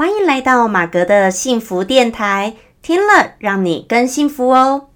欢迎来到马格的幸福电台，听了让你更幸福哦。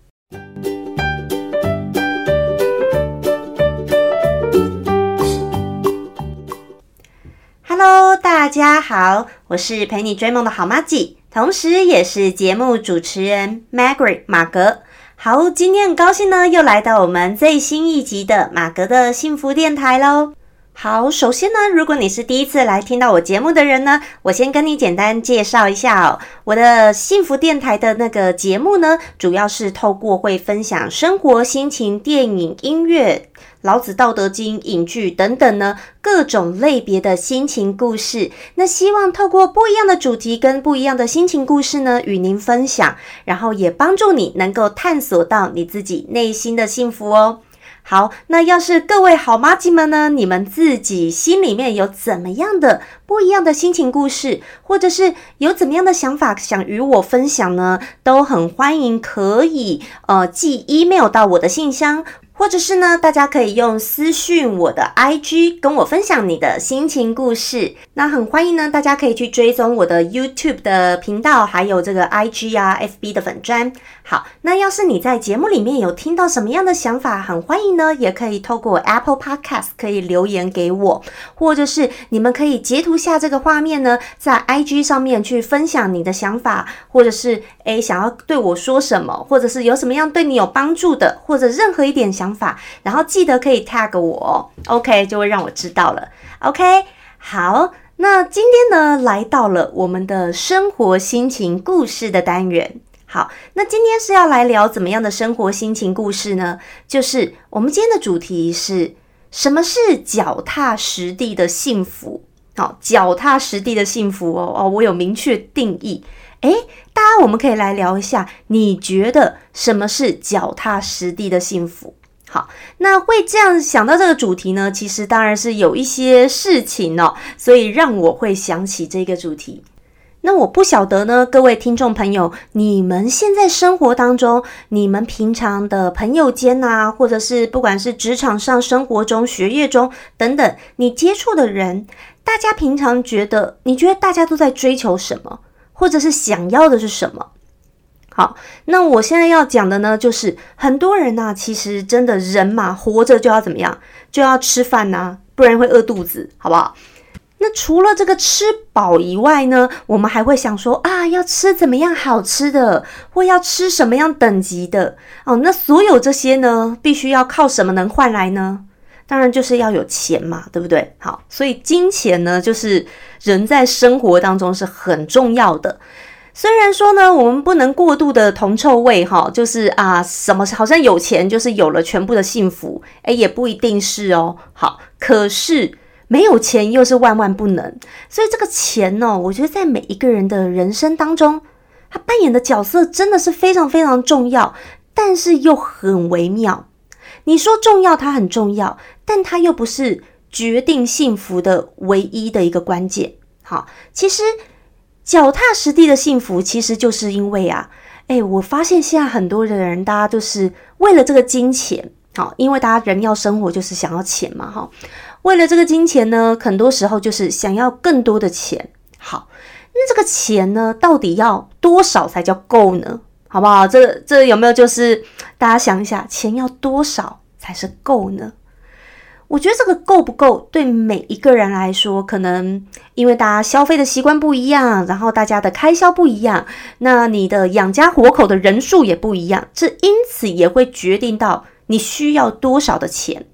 Hello，大家好，我是陪你追梦的好妈吉，同时也是节目主持人 Margaret 马格。好，今天很高兴呢，又来到我们最新一集的马格的幸福电台喽。好，首先呢，如果你是第一次来听到我节目的人呢，我先跟你简单介绍一下哦。我的幸福电台的那个节目呢，主要是透过会分享生活、心情、电影、音乐、老子、道德经、影剧等等呢各种类别的心情故事。那希望透过不一样的主题跟不一样的心情故事呢，与您分享，然后也帮助你能够探索到你自己内心的幸福哦。好，那要是各位好妈鸡们呢，你们自己心里面有怎么样的不一样的心情故事，或者是有怎么样的想法想与我分享呢？都很欢迎，可以呃寄 email 到我的信箱。或者是呢，大家可以用私讯我的 IG 跟我分享你的心情故事。那很欢迎呢，大家可以去追踪我的 YouTube 的频道，还有这个 IG 啊、FB 的粉砖。好，那要是你在节目里面有听到什么样的想法，很欢迎呢，也可以透过 Apple Podcast 可以留言给我，或者是你们可以截图下这个画面呢，在 IG 上面去分享你的想法，或者是诶想要对我说什么，或者是有什么样对你有帮助的，或者任何一点想。想法，然后记得可以 tag 我，OK，就会让我知道了。OK，好，那今天呢，来到了我们的生活心情故事的单元。好，那今天是要来聊怎么样的生活心情故事呢？就是我们今天的主题是什么是脚踏实地的幸福？好，脚踏实地的幸福哦哦，我有明确定义。诶，大家我们可以来聊一下，你觉得什么是脚踏实地的幸福？好，那会这样想到这个主题呢？其实当然是有一些事情哦，所以让我会想起这个主题。那我不晓得呢，各位听众朋友，你们现在生活当中，你们平常的朋友间呐，或者是不管是职场上、生活中、学业中等等，你接触的人，大家平常觉得，你觉得大家都在追求什么，或者是想要的是什么？好，那我现在要讲的呢，就是很多人呐，其实真的人嘛，活着就要怎么样，就要吃饭呐，不然会饿肚子，好不好？那除了这个吃饱以外呢，我们还会想说啊，要吃怎么样好吃的，或要吃什么样等级的哦。那所有这些呢，必须要靠什么能换来呢？当然就是要有钱嘛，对不对？好，所以金钱呢，就是人在生活当中是很重要的。虽然说呢，我们不能过度的铜臭味哈，就是啊，什么好像有钱就是有了全部的幸福，哎，也不一定是哦。好，可是没有钱又是万万不能，所以这个钱呢，我觉得在每一个人的人生当中，他扮演的角色真的是非常非常重要，但是又很微妙。你说重要，它很重要，但它又不是决定幸福的唯一的一个关键。好，其实。脚踏实地的幸福，其实就是因为啊，哎，我发现现在很多的人，大家都是为了这个金钱，好，因为大家人要生活就是想要钱嘛，哈，为了这个金钱呢，很多时候就是想要更多的钱，好，那这个钱呢，到底要多少才叫够呢？好不好？这这有没有就是大家想一下，钱要多少才是够呢？我觉得这个够不够，对每一个人来说，可能因为大家消费的习惯不一样，然后大家的开销不一样，那你的养家活口的人数也不一样，这因此也会决定到你需要多少的钱。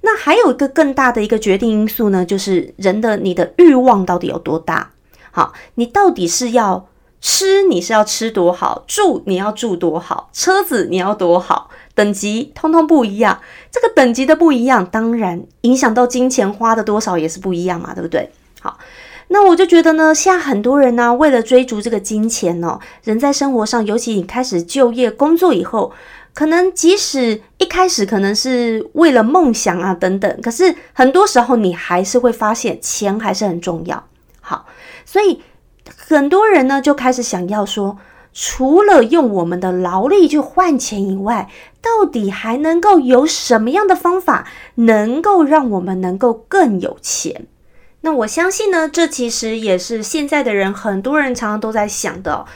那还有一个更大的一个决定因素呢，就是人的你的欲望到底有多大？好，你到底是要吃，你是要吃多好；住，你要住多好；车子你要多好。等级通通不一样，这个等级的不一样，当然影响到金钱花的多少也是不一样嘛，对不对？好，那我就觉得呢，现在很多人呢，为了追逐这个金钱哦，人在生活上，尤其你开始就业工作以后，可能即使一开始可能是为了梦想啊等等，可是很多时候你还是会发现钱还是很重要。好，所以很多人呢就开始想要说。除了用我们的劳力去换钱以外，到底还能够有什么样的方法，能够让我们能够更有钱？那我相信呢，这其实也是现在的人很多人常常都在想的。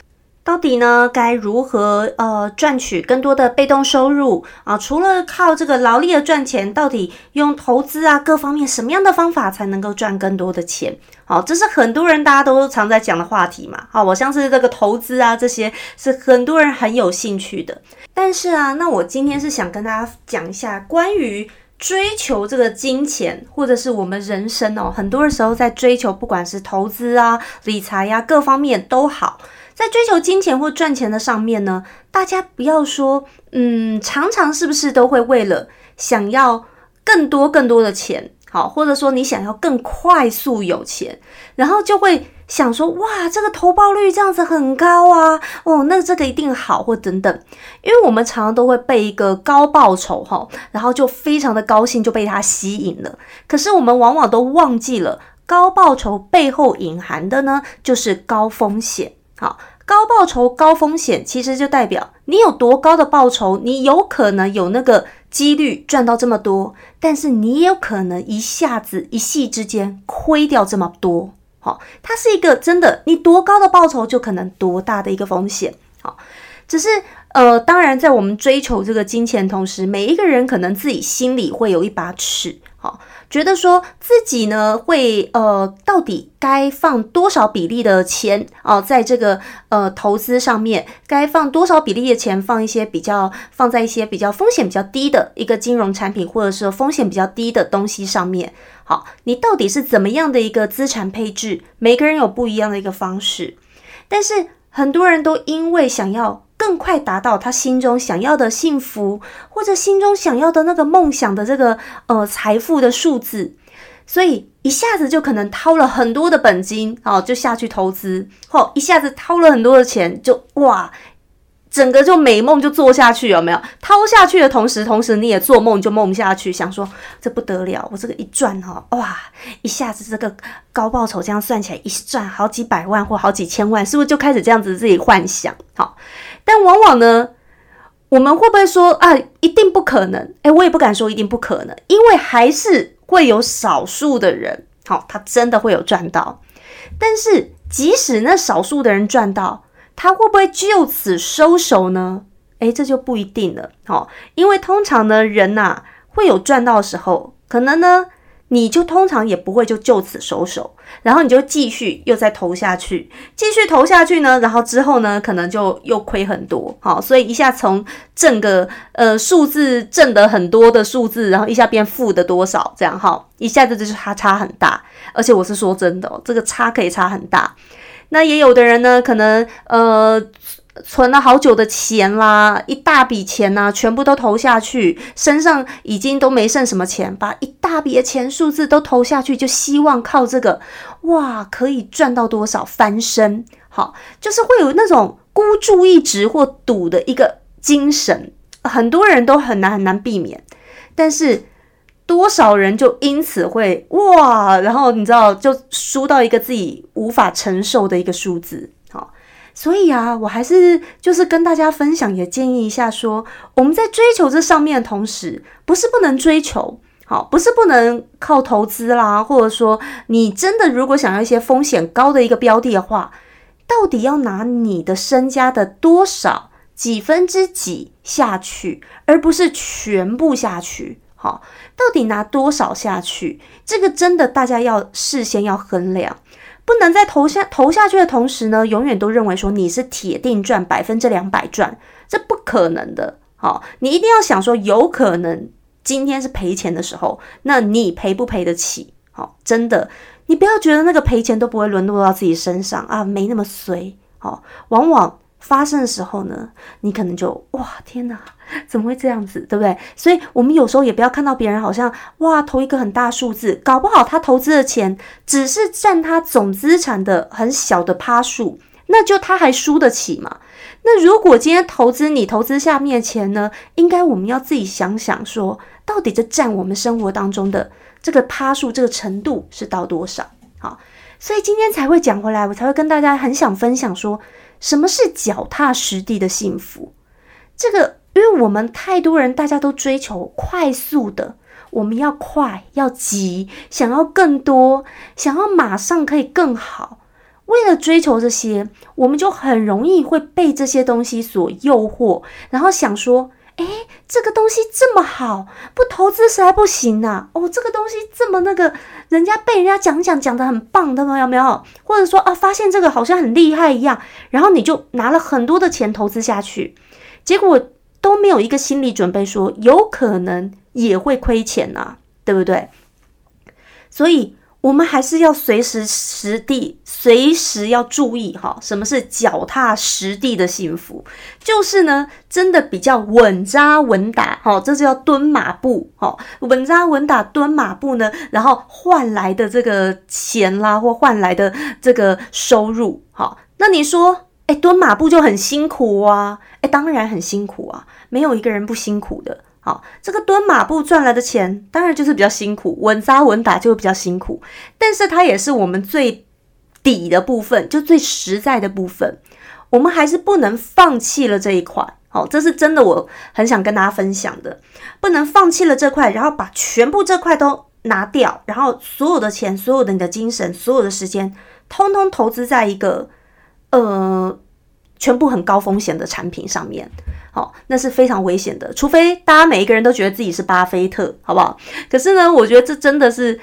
到底呢，该如何呃赚取更多的被动收入啊？除了靠这个劳力的赚钱，到底用投资啊各方面什么样的方法才能够赚更多的钱？好，这是很多人大家都常在讲的话题嘛。好，我像是这个投资啊，这些是很多人很有兴趣的。但是啊，那我今天是想跟大家讲一下关于追求这个金钱，或者是我们人生哦，很多的时候在追求，不管是投资啊、理财呀，各方面都好。在追求金钱或赚钱的上面呢，大家不要说，嗯，常常是不是都会为了想要更多更多的钱，好，或者说你想要更快速有钱，然后就会想说，哇，这个投报率这样子很高啊，哦，那这个一定好，或等等，因为我们常常都会被一个高报酬哈，然后就非常的高兴就被它吸引了，可是我们往往都忘记了高报酬背后隐含的呢，就是高风险。好，高报酬高风险，其实就代表你有多高的报酬，你有可能有那个几率赚到这么多，但是你也有可能一下子一夕之间亏掉这么多。好，它是一个真的，你多高的报酬就可能多大的一个风险。好，只是呃，当然在我们追求这个金钱同时，每一个人可能自己心里会有一把尺。好。觉得说自己呢会呃，到底该放多少比例的钱哦，在这个呃投资上面，该放多少比例的钱放一些比较放在一些比较风险比较低的一个金融产品，或者是风险比较低的东西上面。好，你到底是怎么样的一个资产配置？每个人有不一样的一个方式，但是很多人都因为想要。更快达到他心中想要的幸福，或者心中想要的那个梦想的这个呃财富的数字，所以一下子就可能掏了很多的本金，哦，就下去投资，后一下子掏了很多的钱，就哇。整个就美梦就做下去，有没有掏下去的同时，同时你也做梦就梦下去，想说这不得了，我这个一赚哈，哇，一下子这个高报酬这样算起来，一赚好几百万或好几千万，是不是就开始这样子自己幻想？好，但往往呢，我们会不会说啊，一定不可能？诶，我也不敢说一定不可能，因为还是会有少数的人，好，他真的会有赚到。但是即使那少数的人赚到，他会不会就此收手呢？诶，这就不一定了。好，因为通常呢，人呐会有赚到的时候，可能呢，你就通常也不会就就此收手，然后你就继续又再投下去，继续投下去呢，然后之后呢，可能就又亏很多。好，所以一下从挣个呃数字挣的很多的数字，然后一下变负的多少，这样哈，一下子就是差差很大。而且我是说真的，这个差可以差很大。那也有的人呢，可能呃存了好久的钱啦，一大笔钱呐，全部都投下去，身上已经都没剩什么钱，把一大笔的钱数字都投下去，就希望靠这个哇可以赚到多少翻身，好，就是会有那种孤注一掷或赌的一个精神，很多人都很难很难避免，但是。多少人就因此会哇，然后你知道就输到一个自己无法承受的一个数字，所以啊，我还是就是跟大家分享，也建议一下说，我们在追求这上面的同时，不是不能追求，好，不是不能靠投资啦，或者说你真的如果想要一些风险高的一个标的的话，到底要拿你的身家的多少几分之几下去，而不是全部下去。好，到底拿多少下去？这个真的大家要事先要衡量，不能在投下投下去的同时呢，永远都认为说你是铁定赚百分之两百赚，这不可能的。好，你一定要想说，有可能今天是赔钱的时候，那你赔不赔得起？好，真的，你不要觉得那个赔钱都不会沦落到自己身上啊，没那么衰。好，往往。发生的时候呢，你可能就哇天哪，怎么会这样子，对不对？所以，我们有时候也不要看到别人好像哇投一个很大数字，搞不好他投资的钱只是占他总资产的很小的趴数，那就他还输得起吗？那如果今天投资你投资下面的钱呢，应该我们要自己想想说，到底这占我们生活当中的这个趴数这个程度是到多少？好，所以今天才会讲回来，我才会跟大家很想分享说。什么是脚踏实地的幸福？这个，因为我们太多人，大家都追求快速的，我们要快，要急，想要更多，想要马上可以更好。为了追求这些，我们就很容易会被这些东西所诱惑，然后想说：“哎，这个东西这么好，不投资实在不行呐！哦，这个东西这么那个，人家被人家讲讲讲的很棒的，有没有？或者说啊，发现这个好像很厉害一样，然后你就拿了很多的钱投资下去，结果都没有一个心理准备，说有可能也会亏钱呐，对不对？所以。我们还是要随时实地，随时要注意哈。什么是脚踏实地的幸福？就是呢，真的比较稳扎稳打，哈，这就叫蹲马步，哈，稳扎稳打蹲马步呢，然后换来的这个钱啦，或换来的这个收入，哈。那你说，哎，蹲马步就很辛苦啊？哎，当然很辛苦啊，没有一个人不辛苦的。好，这个蹲马步赚来的钱，当然就是比较辛苦，稳扎稳打就会比较辛苦，但是它也是我们最底的部分，就最实在的部分，我们还是不能放弃了这一块。好，这是真的，我很想跟大家分享的，不能放弃了这块，然后把全部这块都拿掉，然后所有的钱、所有的你的精神、所有的时间，通通投资在一个呃，全部很高风险的产品上面。好，那是非常危险的，除非大家每一个人都觉得自己是巴菲特，好不好？可是呢，我觉得这真的是，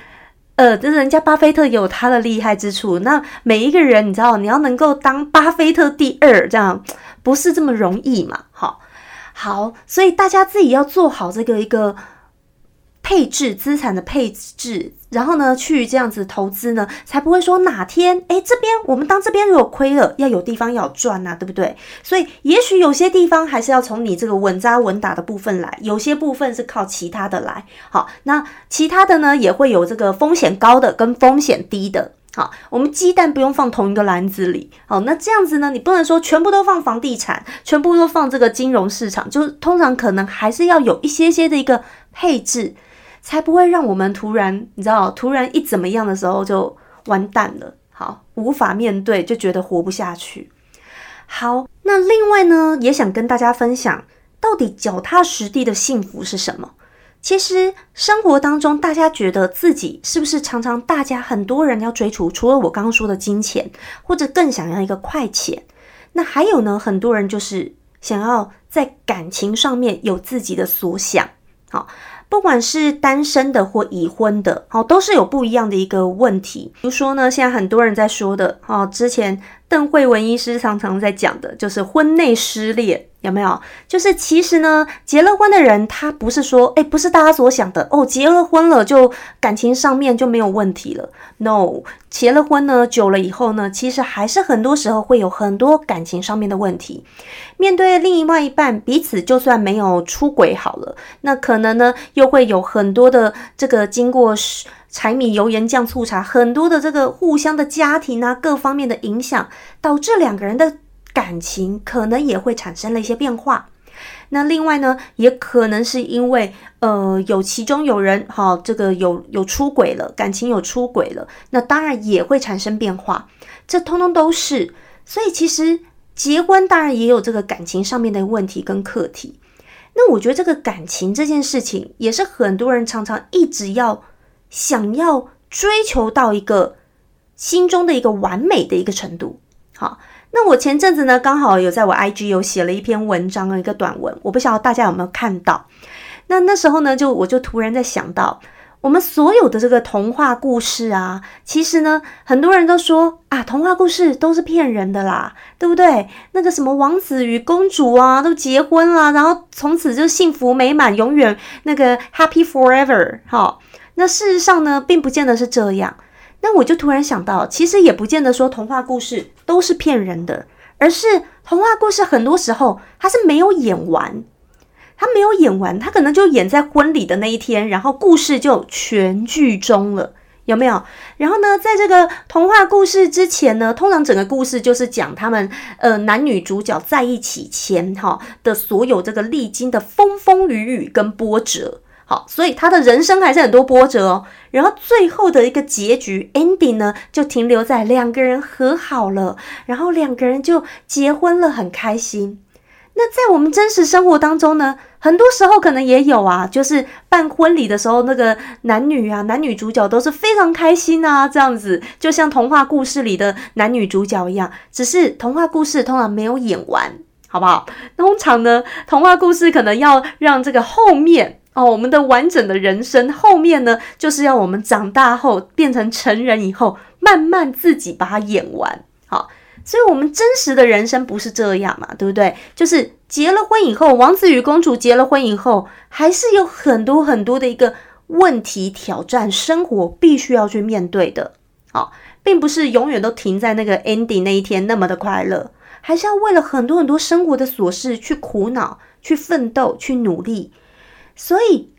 呃，就是人家巴菲特有他的厉害之处。那每一个人，你知道，你要能够当巴菲特第二，这样不是这么容易嘛？好，好，所以大家自己要做好这个一个。配置资产的配置，然后呢，去这样子投资呢，才不会说哪天哎，这边我们当这边如果亏了，要有地方要赚呐，对不对？所以也许有些地方还是要从你这个稳扎稳打的部分来，有些部分是靠其他的来。好，那其他的呢，也会有这个风险高的跟风险低的。好，我们鸡蛋不用放同一个篮子里。好，那这样子呢，你不能说全部都放房地产，全部都放这个金融市场，就是通常可能还是要有一些些的一个配置。才不会让我们突然，你知道，突然一怎么样的时候就完蛋了，好，无法面对，就觉得活不下去。好，那另外呢，也想跟大家分享，到底脚踏实地的幸福是什么？其实生活当中，大家觉得自己是不是常常，大家很多人要追逐，除了我刚刚说的金钱，或者更想要一个快钱，那还有呢，很多人就是想要在感情上面有自己的所想，好。不管是单身的或已婚的，好，都是有不一样的一个问题。比如说呢，现在很多人在说的，哦，之前邓慧文医师常常在讲的，就是婚内失恋。有没有？就是其实呢，结了婚的人，他不是说，哎，不是大家所想的哦，结了婚了就感情上面就没有问题了。No，结了婚呢，久了以后呢，其实还是很多时候会有很多感情上面的问题。面对另外一半，彼此就算没有出轨好了，那可能呢，又会有很多的这个经过柴米油盐酱醋茶，很多的这个互相的家庭啊，各方面的影响，导致两个人的。感情可能也会产生了一些变化，那另外呢，也可能是因为呃有其中有人哈，这个有有出轨了，感情有出轨了，那当然也会产生变化，这通通都是。所以其实结婚当然也有这个感情上面的问题跟课题。那我觉得这个感情这件事情，也是很多人常常一直要想要追求到一个心中的一个完美的一个程度，好。那我前阵子呢，刚好有在我 IG 有写了一篇文章一个短文，我不晓得大家有没有看到。那那时候呢，就我就突然在想到，我们所有的这个童话故事啊，其实呢，很多人都说啊，童话故事都是骗人的啦，对不对？那个什么王子与公主啊，都结婚了，然后从此就幸福美满，永远那个 happy forever。好，那事实上呢，并不见得是这样。那我就突然想到，其实也不见得说童话故事都是骗人的，而是童话故事很多时候它是没有演完，它没有演完，它可能就演在婚礼的那一天，然后故事就全剧终了，有没有？然后呢，在这个童话故事之前呢，通常整个故事就是讲他们呃男女主角在一起前哈的所有这个历经的风风雨雨跟波折。好，所以他的人生还是很多波折哦。然后最后的一个结局 ending 呢，就停留在两个人和好了，然后两个人就结婚了，很开心。那在我们真实生活当中呢，很多时候可能也有啊，就是办婚礼的时候，那个男女啊，男女主角都是非常开心啊，这样子，就像童话故事里的男女主角一样。只是童话故事通常没有演完，好不好？通常呢，童话故事可能要让这个后面哦，我们的完整的人生后面呢，就是要我们长大后变成成人以后，慢慢自己把它演完。好。所以，我们真实的人生不是这样嘛，对不对？就是结了婚以后，王子与公主结了婚以后，还是有很多很多的一个问题挑战，生活必须要去面对的。好，并不是永远都停在那个 ending 那一天那么的快乐，还是要为了很多很多生活的琐事去苦恼、去奋斗、去努力。所以，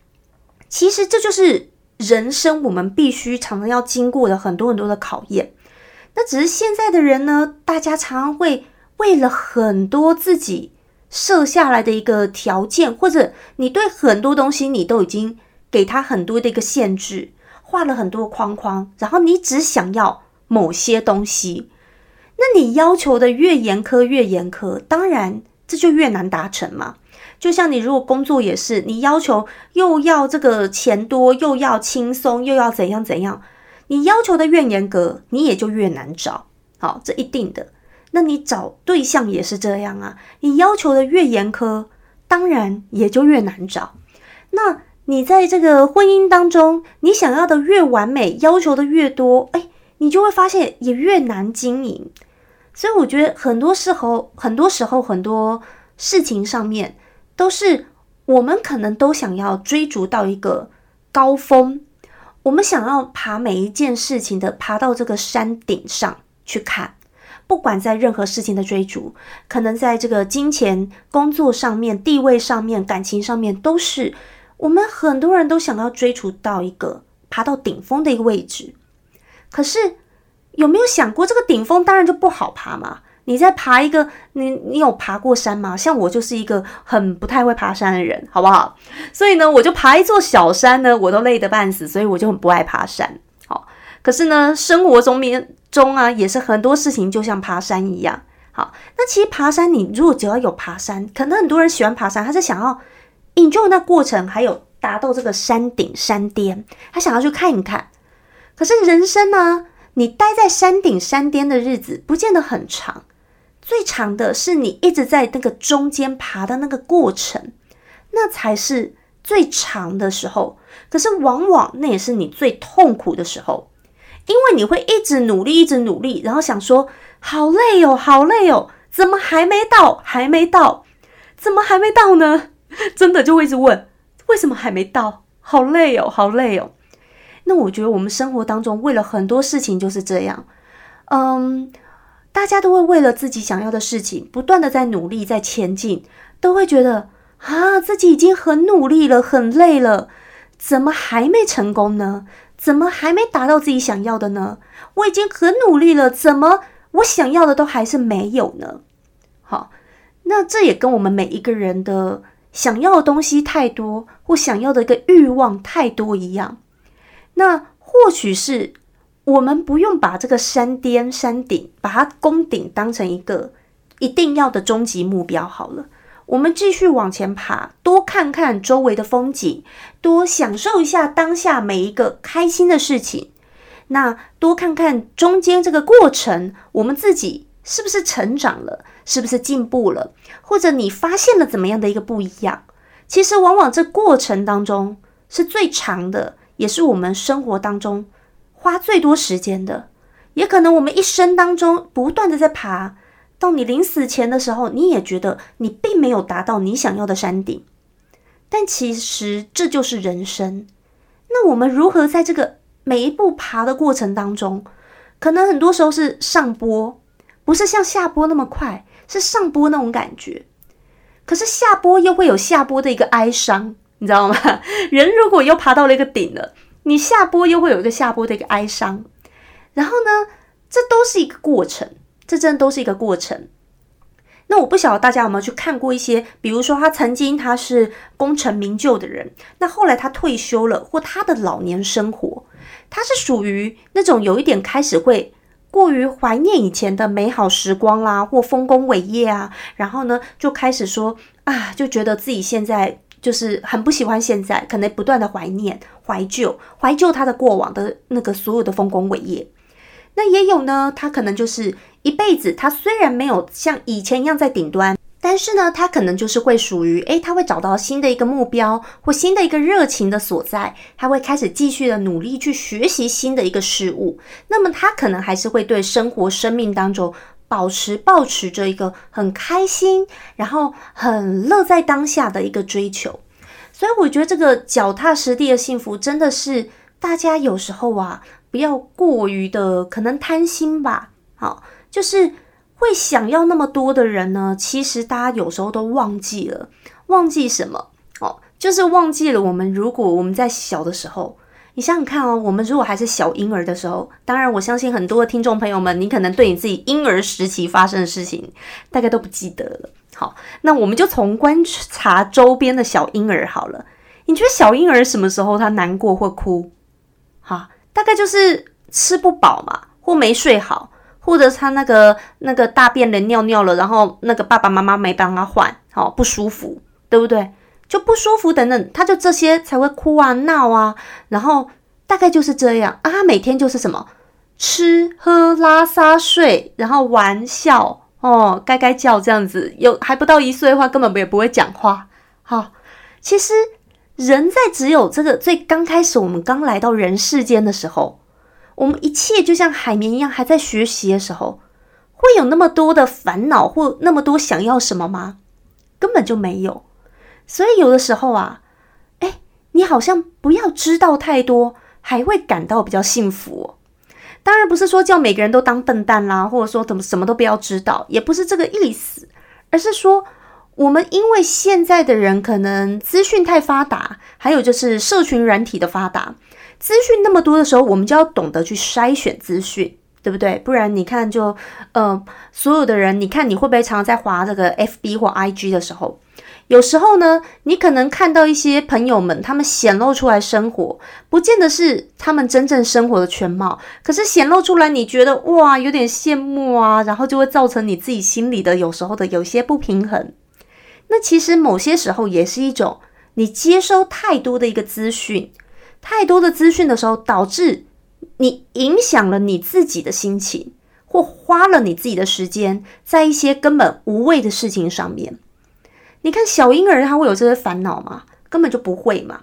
其实这就是人生我们必须常常要经过的很多很多的考验。那只是现在的人呢，大家常常会为了很多自己设下来的一个条件，或者你对很多东西你都已经给他很多的一个限制，画了很多框框，然后你只想要某些东西，那你要求的越严苛越严苛，当然这就越难达成嘛。就像你如果工作也是，你要求又要这个钱多，又要轻松，又要怎样怎样。你要求的越严格，你也就越难找。好，这一定的。那你找对象也是这样啊。你要求的越严苛，当然也就越难找。那你在这个婚姻当中，你想要的越完美，要求的越多，哎，你就会发现也越难经营。所以我觉得很多时候，很多时候，很多事情上面，都是我们可能都想要追逐到一个高峰。我们想要爬每一件事情的，爬到这个山顶上去看，不管在任何事情的追逐，可能在这个金钱、工作上面、地位上面、感情上面，都是我们很多人都想要追逐到一个爬到顶峰的一个位置。可是有没有想过，这个顶峰当然就不好爬嘛？你在爬一个，你你有爬过山吗？像我就是一个很不太会爬山的人，好不好？所以呢，我就爬一座小山呢，我都累得半死，所以我就很不爱爬山。好，可是呢，生活中面中啊，也是很多事情就像爬山一样。好，那其实爬山，你如果只要有爬山，可能很多人喜欢爬山，他是想要 enjoy 那过程，还有达到这个山顶山巅，他想要去看一看。可是人生呢，你待在山顶山巅的日子，不见得很长。最长的是你一直在那个中间爬的那个过程，那才是最长的时候。可是往往那也是你最痛苦的时候，因为你会一直努力，一直努力，然后想说好累哦，好累哦，怎么还没到？还没到？怎么还没到呢？真的就会一直问，为什么还没到？好累哦，好累哦。那我觉得我们生活当中为了很多事情就是这样，嗯。大家都会为了自己想要的事情不断的在努力，在前进，都会觉得啊，自己已经很努力了，很累了，怎么还没成功呢？怎么还没达到自己想要的呢？我已经很努力了，怎么我想要的都还是没有呢？好，那这也跟我们每一个人的想要的东西太多，或想要的一个欲望太多一样。那或许是。我们不用把这个山巅、山顶，把它攻顶当成一个一定要的终极目标好了。我们继续往前爬，多看看周围的风景，多享受一下当下每一个开心的事情。那多看看中间这个过程，我们自己是不是成长了，是不是进步了，或者你发现了怎么样的一个不一样？其实往往这过程当中是最长的，也是我们生活当中。花最多时间的，也可能我们一生当中不断的在爬，到你临死前的时候，你也觉得你并没有达到你想要的山顶，但其实这就是人生。那我们如何在这个每一步爬的过程当中，可能很多时候是上坡，不是像下坡那么快，是上坡那种感觉。可是下坡又会有下坡的一个哀伤，你知道吗？人如果又爬到了一个顶了。你下播又会有一个下播的一个哀伤，然后呢，这都是一个过程，这真的都是一个过程。那我不晓得大家有没有去看过一些，比如说他曾经他是功成名就的人，那后来他退休了，或他的老年生活，他是属于那种有一点开始会过于怀念以前的美好时光啦，或丰功伟业啊，然后呢，就开始说啊，就觉得自己现在就是很不喜欢现在，可能不断的怀念、怀旧、怀旧他的过往的那个所有的丰功伟业。那也有呢，他可能就是一辈子，他虽然没有像以前一样在顶端。但是呢，他可能就是会属于，诶，他会找到新的一个目标或新的一个热情的所在，他会开始继续的努力去学习新的一个事物。那么他可能还是会对生活、生命当中保持、保持着一个很开心，然后很乐在当下的一个追求。所以我觉得这个脚踏实地的幸福，真的是大家有时候啊，不要过于的可能贪心吧。好，就是。会想要那么多的人呢？其实大家有时候都忘记了，忘记什么哦？就是忘记了我们如果我们在小的时候，你想想看哦，我们如果还是小婴儿的时候，当然我相信很多的听众朋友们，你可能对你自己婴儿时期发生的事情大概都不记得了。好，那我们就从观察周边的小婴儿好了。你觉得小婴儿什么时候他难过或哭？好，大概就是吃不饱嘛，或没睡好。或者他那个那个大便了尿尿了，然后那个爸爸妈妈没帮他换，好不舒服，对不对？就不舒服等等，他就这些才会哭啊闹啊，然后大概就是这样啊。他每天就是什么吃喝拉撒睡，然后玩笑哦，该该叫这样子。有还不到一岁的话，根本也不会讲话。好，其实人在只有这个最刚开始，我们刚来到人世间的时候。我们一切就像海绵一样，还在学习的时候，会有那么多的烦恼或那么多想要什么吗？根本就没有。所以有的时候啊，哎，你好像不要知道太多，还会感到比较幸福。当然不是说叫每个人都当笨蛋啦，或者说怎么什么都不要知道，也不是这个意思，而是说我们因为现在的人可能资讯太发达，还有就是社群软体的发达。资讯那么多的时候，我们就要懂得去筛选资讯，对不对？不然你看，就呃，所有的人，你看你会不会常常在划这个 FB 或 IG 的时候，有时候呢，你可能看到一些朋友们他们显露出来生活，不见得是他们真正生活的全貌，可是显露出来，你觉得哇，有点羡慕啊，然后就会造成你自己心里的有时候的有些不平衡。那其实某些时候也是一种你接收太多的一个资讯。太多的资讯的时候，导致你影响了你自己的心情，或花了你自己的时间在一些根本无谓的事情上面。你看小婴儿他会有这些烦恼吗？根本就不会嘛。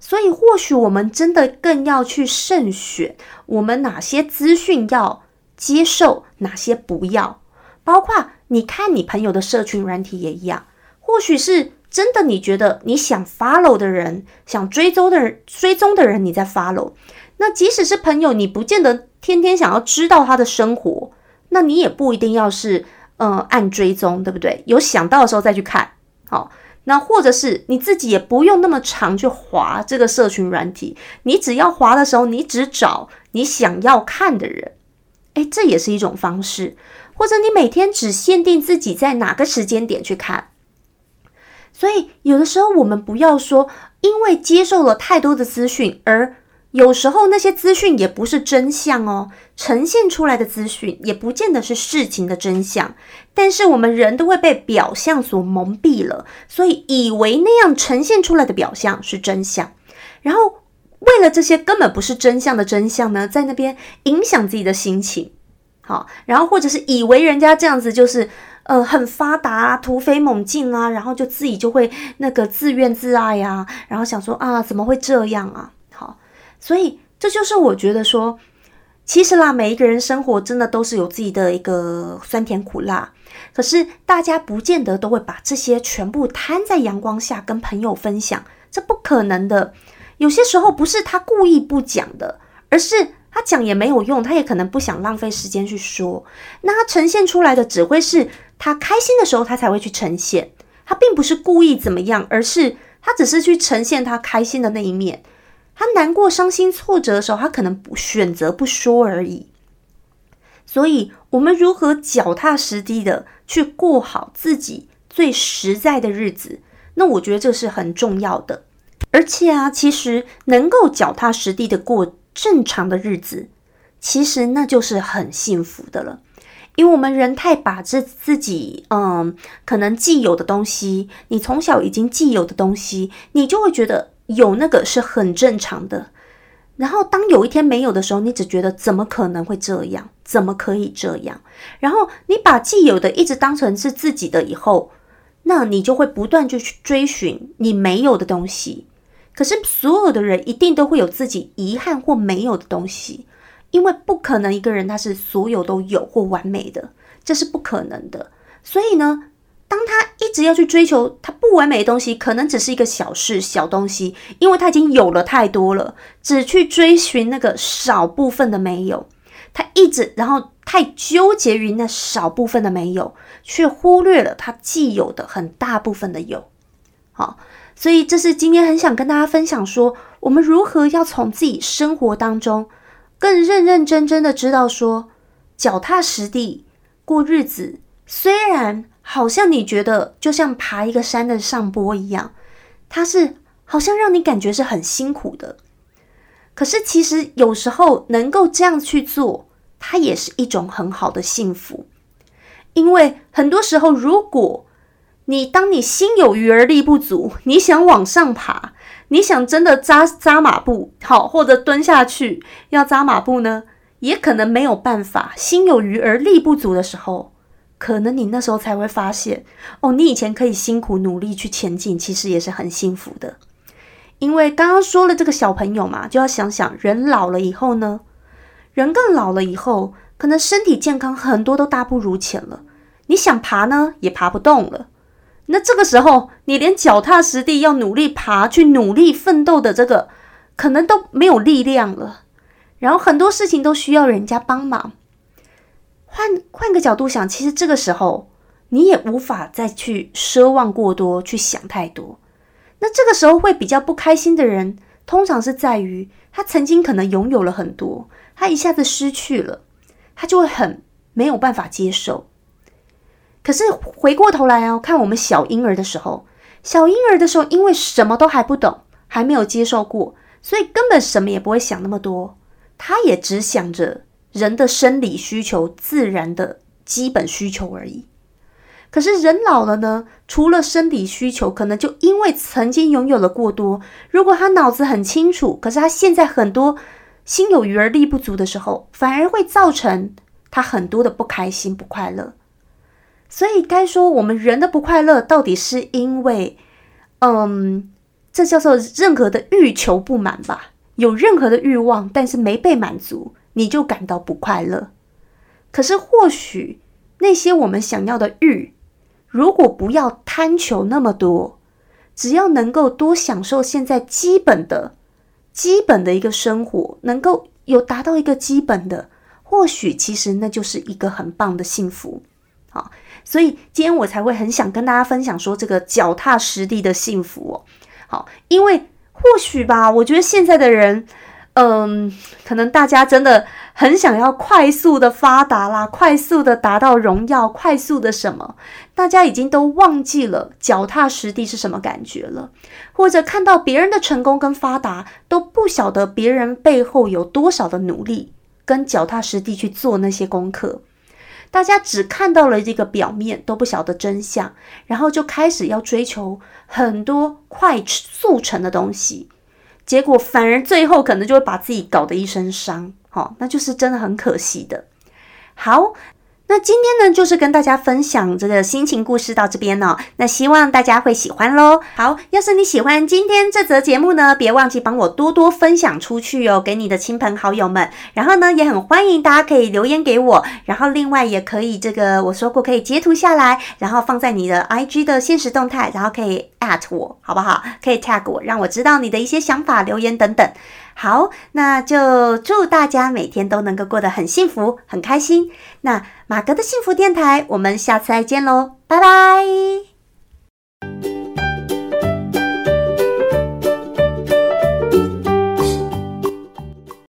所以或许我们真的更要去慎选，我们哪些资讯要接受，哪些不要。包括你看你朋友的社群软体也一样，或许是。真的，你觉得你想 follow 的人，想追踪的人，追踪的人，你在 follow。那即使是朋友，你不见得天天想要知道他的生活，那你也不一定要是呃按追踪，对不对？有想到的时候再去看。好，那或者是你自己也不用那么长去划这个社群软体，你只要划的时候，你只找你想要看的人。诶，这也是一种方式。或者你每天只限定自己在哪个时间点去看。所以，有的时候我们不要说，因为接受了太多的资讯，而有时候那些资讯也不是真相哦。呈现出来的资讯也不见得是事情的真相，但是我们人都会被表象所蒙蔽了，所以以为那样呈现出来的表象是真相，然后为了这些根本不是真相的真相呢，在那边影响自己的心情。好，然后或者是以为人家这样子就是。呃，很发达啊，突飞猛进啊，然后就自己就会那个自怨自艾呀，然后想说啊，怎么会这样啊？所以这就是我觉得说，其实啦，每一个人生活真的都是有自己的一个酸甜苦辣，可是大家不见得都会把这些全部摊在阳光下跟朋友分享，这不可能的。有些时候不是他故意不讲的，而是。他讲也没有用，他也可能不想浪费时间去说。那他呈现出来的只会是他开心的时候，他才会去呈现。他并不是故意怎么样，而是他只是去呈现他开心的那一面。他难过、伤心、挫折的时候，他可能不选择不说而已。所以，我们如何脚踏实地的去过好自己最实在的日子？那我觉得这是很重要的。而且啊，其实能够脚踏实地的过。正常的日子，其实那就是很幸福的了。因为我们人太把这自己，嗯，可能既有的东西，你从小已经既有的东西，你就会觉得有那个是很正常的。然后当有一天没有的时候，你只觉得怎么可能会这样？怎么可以这样？然后你把既有的一直当成是自己的以后，那你就会不断就去追寻你没有的东西。可是所有的人一定都会有自己遗憾或没有的东西，因为不可能一个人他是所有都有或完美的，这是不可能的。所以呢？当他一直要去追求他不完美的东西，可能只是一个小事、小东西，因为他已经有了太多了，只去追寻那个少部分的没有，他一直然后太纠结于那少部分的没有，却忽略了他既有的很大部分的有。好，所以这是今天很想跟大家分享，说我们如何要从自己生活当中更认认真真的知道说，脚踏实地过日子，虽然。好像你觉得就像爬一个山的上坡一样，它是好像让你感觉是很辛苦的。可是其实有时候能够这样去做，它也是一种很好的幸福。因为很多时候，如果你当你心有余而力不足，你想往上爬，你想真的扎扎马步，好或者蹲下去要扎马步呢，也可能没有办法。心有余而力不足的时候。可能你那时候才会发现，哦，你以前可以辛苦努力去前进，其实也是很幸福的。因为刚刚说了这个小朋友嘛，就要想想人老了以后呢，人更老了以后，可能身体健康很多都大不如前了。你想爬呢，也爬不动了。那这个时候，你连脚踏实地要努力爬、去努力奋斗的这个，可能都没有力量了。然后很多事情都需要人家帮忙。换换个角度想，其实这个时候你也无法再去奢望过多，去想太多。那这个时候会比较不开心的人，通常是在于他曾经可能拥有了很多，他一下子失去了，他就会很没有办法接受。可是回过头来哦，看我们小婴儿的时候，小婴儿的时候，因为什么都还不懂，还没有接受过，所以根本什么也不会想那么多，他也只想着。人的生理需求，自然的基本需求而已。可是人老了呢？除了生理需求，可能就因为曾经拥有了过多。如果他脑子很清楚，可是他现在很多心有余而力不足的时候，反而会造成他很多的不开心、不快乐。所以该说我们人的不快乐，到底是因为，嗯，这叫做任何的欲求不满吧？有任何的欲望，但是没被满足。你就感到不快乐。可是，或许那些我们想要的欲，如果不要贪求那么多，只要能够多享受现在基本的、基本的一个生活，能够有达到一个基本的，或许其实那就是一个很棒的幸福。好，所以今天我才会很想跟大家分享说这个脚踏实地的幸福哦。好，因为或许吧，我觉得现在的人。嗯，可能大家真的很想要快速的发达啦，快速的达到荣耀，快速的什么？大家已经都忘记了脚踏实地是什么感觉了，或者看到别人的成功跟发达，都不晓得别人背后有多少的努力跟脚踏实地去做那些功课。大家只看到了这个表面，都不晓得真相，然后就开始要追求很多快速成的东西。结果反而最后可能就会把自己搞得一身伤，好，那就是真的很可惜的。好。那今天呢，就是跟大家分享这个心情故事到这边哦。那希望大家会喜欢喽。好，要是你喜欢今天这则节目呢，别忘记帮我多多分享出去哦，给你的亲朋好友们。然后呢，也很欢迎大家可以留言给我。然后另外也可以这个我说过可以截图下来，然后放在你的 IG 的现实动态，然后可以 at 我，好不好？可以 tag 我，让我知道你的一些想法、留言等等。好那就祝大家每天都能够过得很幸福很开心。那马哥的幸福电台我们下次再见喽拜拜。